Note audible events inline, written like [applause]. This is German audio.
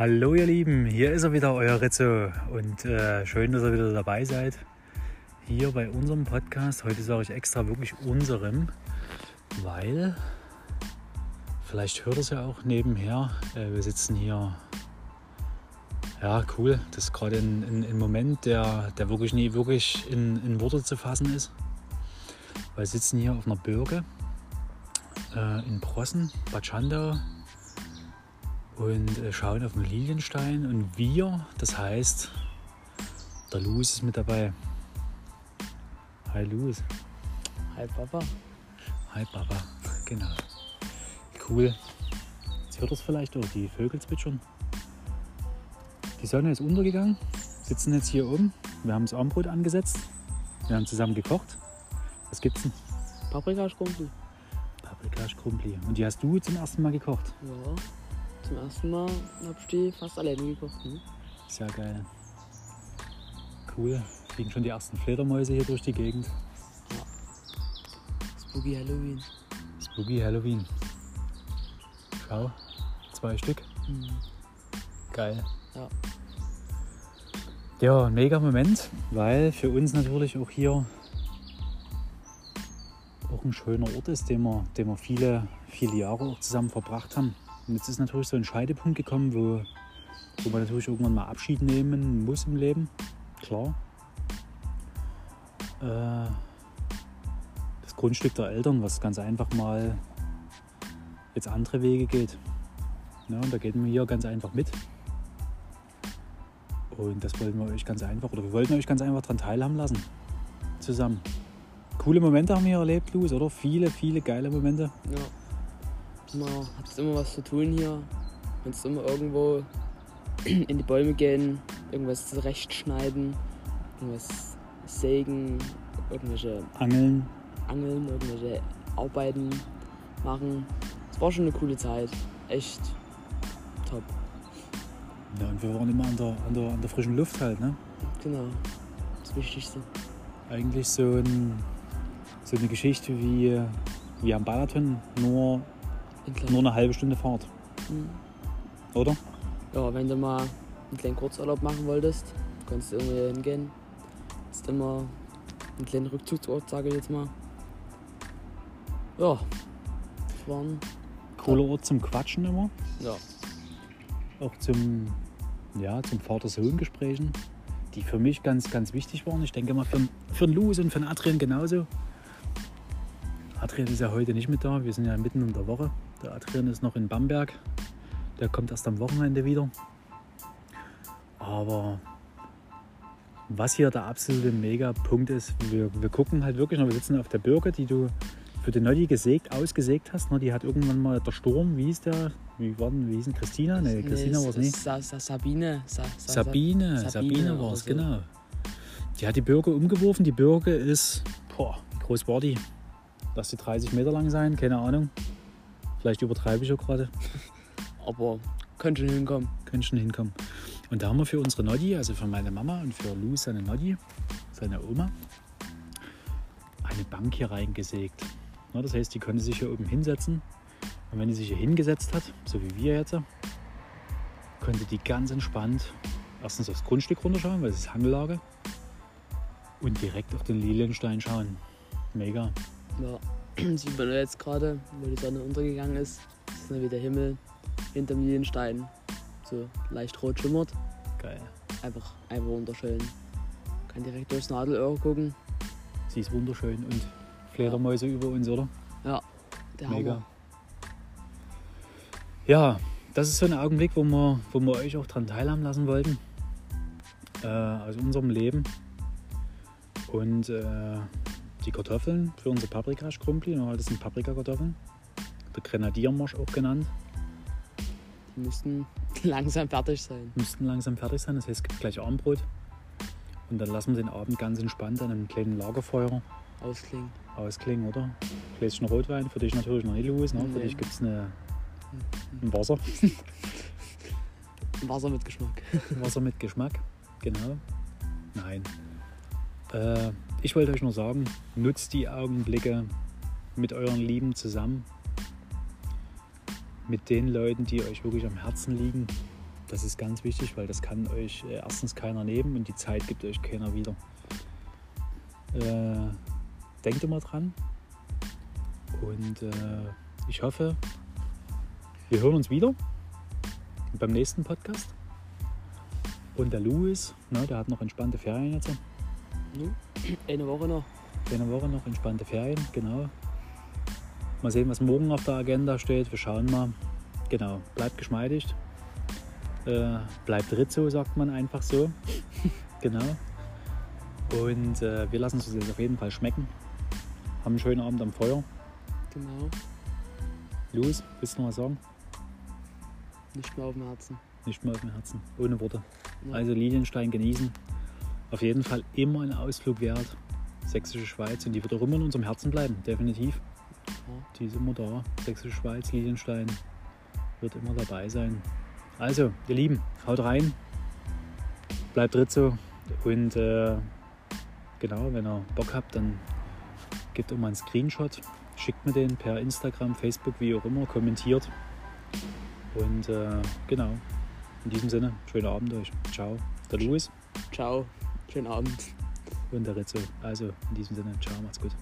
Hallo ihr Lieben, hier ist er wieder, euer Rizzo und äh, schön, dass ihr wieder dabei seid. Hier bei unserem Podcast. Heute sage ich extra wirklich unserem, weil vielleicht hört es ja auch nebenher. Äh, wir sitzen hier. Ja, cool. Das ist gerade ein, Moment, der, der wirklich nie wirklich in, in Worte zu fassen ist. Wir sitzen hier auf einer Bürge äh, in Prossen, Bad Schandau und äh, schauen auf den Lilienstein. Und wir, das heißt, der Luz ist mit dabei. Hi Luz. Hi Papa. Hi Papa, genau. Cool. Jetzt hört ihr es vielleicht auch, die Vögel zwitschern. Die Sonne ist untergegangen, sitzen jetzt hier oben. Wir haben das Armbrot angesetzt. Wir haben zusammen gekocht. Was gibt's denn? Paprikaschrumpel. Paprikaschrumpli. Und die hast du zum ersten Mal gekocht? Ja zum ersten Mal habe ich die fast alleine gekocht. Ne? Sehr geil. Cool. Fliegen schon die ersten Fledermäuse hier durch die Gegend. Ja. Spooky Halloween. Spooky Halloween. Schau, zwei Stück. Mhm. Geil. Ja. Ja, ein mega Moment, weil für uns natürlich auch hier auch ein schöner Ort ist, den wir, den wir viele, viele Jahre auch zusammen verbracht haben. Und jetzt ist natürlich so ein Scheidepunkt gekommen, wo, wo man natürlich irgendwann mal Abschied nehmen muss im Leben. Klar. Äh, das Grundstück der Eltern, was ganz einfach mal jetzt andere Wege geht. Ja, und da gehen wir hier ganz einfach mit. Und das wollten wir euch ganz einfach, oder wir wollten euch ganz einfach daran teilhaben lassen. Zusammen. Coole Momente haben wir hier erlebt, Luis, oder? Viele, viele geile Momente. Ja man hat immer was zu tun hier. Man Kannst immer irgendwo [clears throat] in die Bäume gehen, irgendwas zurechtschneiden, irgendwas sägen, irgendwelche Angeln. Angeln, irgendwelche Arbeiten machen. Es war schon eine coole Zeit. Echt top. Ja, und wir waren immer an der, an der, an der frischen Luft halt, ne? Genau. Das Wichtigste. Eigentlich so, ein, so eine Geschichte wie, wie am Balaton, nur nur eine halbe Stunde Fahrt. Mhm. Oder? Ja, wenn du mal einen kleinen Kurzurlaub machen wolltest, kannst du irgendwie hingehen. Ist immer ein kleiner Rückzugsort, sage ich jetzt mal. Ja, das war ein cooler Ort zum Quatschen immer. Ja. Auch zum, ja, zum Vater-Sohn-Gesprächen, die für mich ganz, ganz wichtig waren. Ich denke mal für, für den Luz und für den Adrian genauso. Adrian ist ja heute nicht mit da, wir sind ja mitten in der Woche. Der Adrian ist noch in Bamberg. Der kommt erst am Wochenende wieder. Aber was hier der absolute Mega-Punkt ist, wir, wir gucken halt wirklich noch, wir sitzen auf der Birke, die du für den Noddy gesägt, ausgesägt hast. Ne? Die hat irgendwann mal der Sturm, wie hieß der? Wie war denn, wie hieß denn Christina? Nee, Christina nee, war es nicht. Sa Sa Sabine. Sa Sa Sabine, Sabine, Sabine war es, so. genau. Die hat die Birke umgeworfen. Die Birke ist, boah, wie groß war die? Lass die 30 Meter lang sein, keine Ahnung. Vielleicht übertreibe ich auch gerade. [laughs] Aber könnte schon hinkommen. Könnte schon hinkommen. Und da haben wir für unsere Noddy, also für meine Mama und für Lou, seine Noddy, seine Oma, eine Bank hier reingesägt. Das heißt, die konnte sich hier oben hinsetzen. Und wenn die sich hier hingesetzt hat, so wie wir jetzt, konnte die ganz entspannt erstens aufs Grundstück runterschauen, weil es ist Hangellage. Und direkt auf den Lilienstein schauen. Mega. Ja. [clears throat] sieht man jetzt gerade, wo die Sonne untergegangen ist. Ist dann wieder Himmel hinter mir den Stein. So leicht rot schimmert. Geil. Einfach, einfach wunderschön. Kann direkt durchs Nadelöhr gucken. Sie ist wunderschön und Fledermäuse ja. über uns, oder? Ja, der Mega. Hammer. Ja, das ist so ein Augenblick, wo wir, wo wir euch auch daran teilhaben lassen wollten. Äh, aus unserem Leben. Und äh, die Kartoffeln für unsere Paprikaschrumpli. Das sind Paprikakartoffeln. Der Grenadiermarsch auch genannt. Die müssten [laughs] langsam fertig sein. Müssten langsam fertig sein. Das heißt, es gibt gleich Armbrot. Und dann lassen wir den Abend ganz entspannt an einem kleinen Lagerfeuer ausklingen. Ausklingen, oder? Gläschen Rotwein, für dich natürlich noch nicht los. Ne? Nee. Für dich gibt es eine, ein Wasser. [laughs] Wasser mit Geschmack. Wasser mit Geschmack, genau. Nein. Äh, ich wollte euch nur sagen, nutzt die Augenblicke mit euren Lieben zusammen, mit den Leuten, die euch wirklich am Herzen liegen. Das ist ganz wichtig, weil das kann euch äh, erstens keiner nehmen und die Zeit gibt euch keiner wieder. Äh, denkt immer dran. Und äh, ich hoffe, wir hören uns wieder beim nächsten Podcast. Und der Louis, ne, der hat noch entspannte Ferien jetzt. Nu, eine Woche noch. Eine Woche noch entspannte Ferien, genau. Mal sehen, was morgen auf der Agenda steht. Wir schauen mal. Genau, bleibt geschmeidig. Äh, bleibt Rizzo, sagt man einfach so. [laughs] genau. Und äh, wir lassen es uns jetzt auf jeden Fall schmecken. Haben einen schönen Abend am Feuer. Genau. Louis, willst du noch was sagen? Nicht mehr auf dem Herzen. Nicht mehr auf dem Herzen. Ohne Worte. Ja. Also Lilienstein genießen. Auf jeden Fall immer ein Ausflug wert. Sächsische Schweiz. Und die wird auch immer in unserem Herzen bleiben, definitiv. Die ist immer da. Sächsische Schweiz, Lilienstein wird immer dabei sein. Also, ihr Lieben, haut rein. Bleibt Rizzo. Und äh, genau, wenn ihr Bock habt, dann gebt immer einen Screenshot. Schickt mir den per Instagram, Facebook, wie auch immer, kommentiert. Und äh, genau, in diesem Sinne, schönen Abend euch. Ciao. Der Louis Ciao. Schönen Abend. und der. Also, in diesem Sinne, ciao, macht's gut.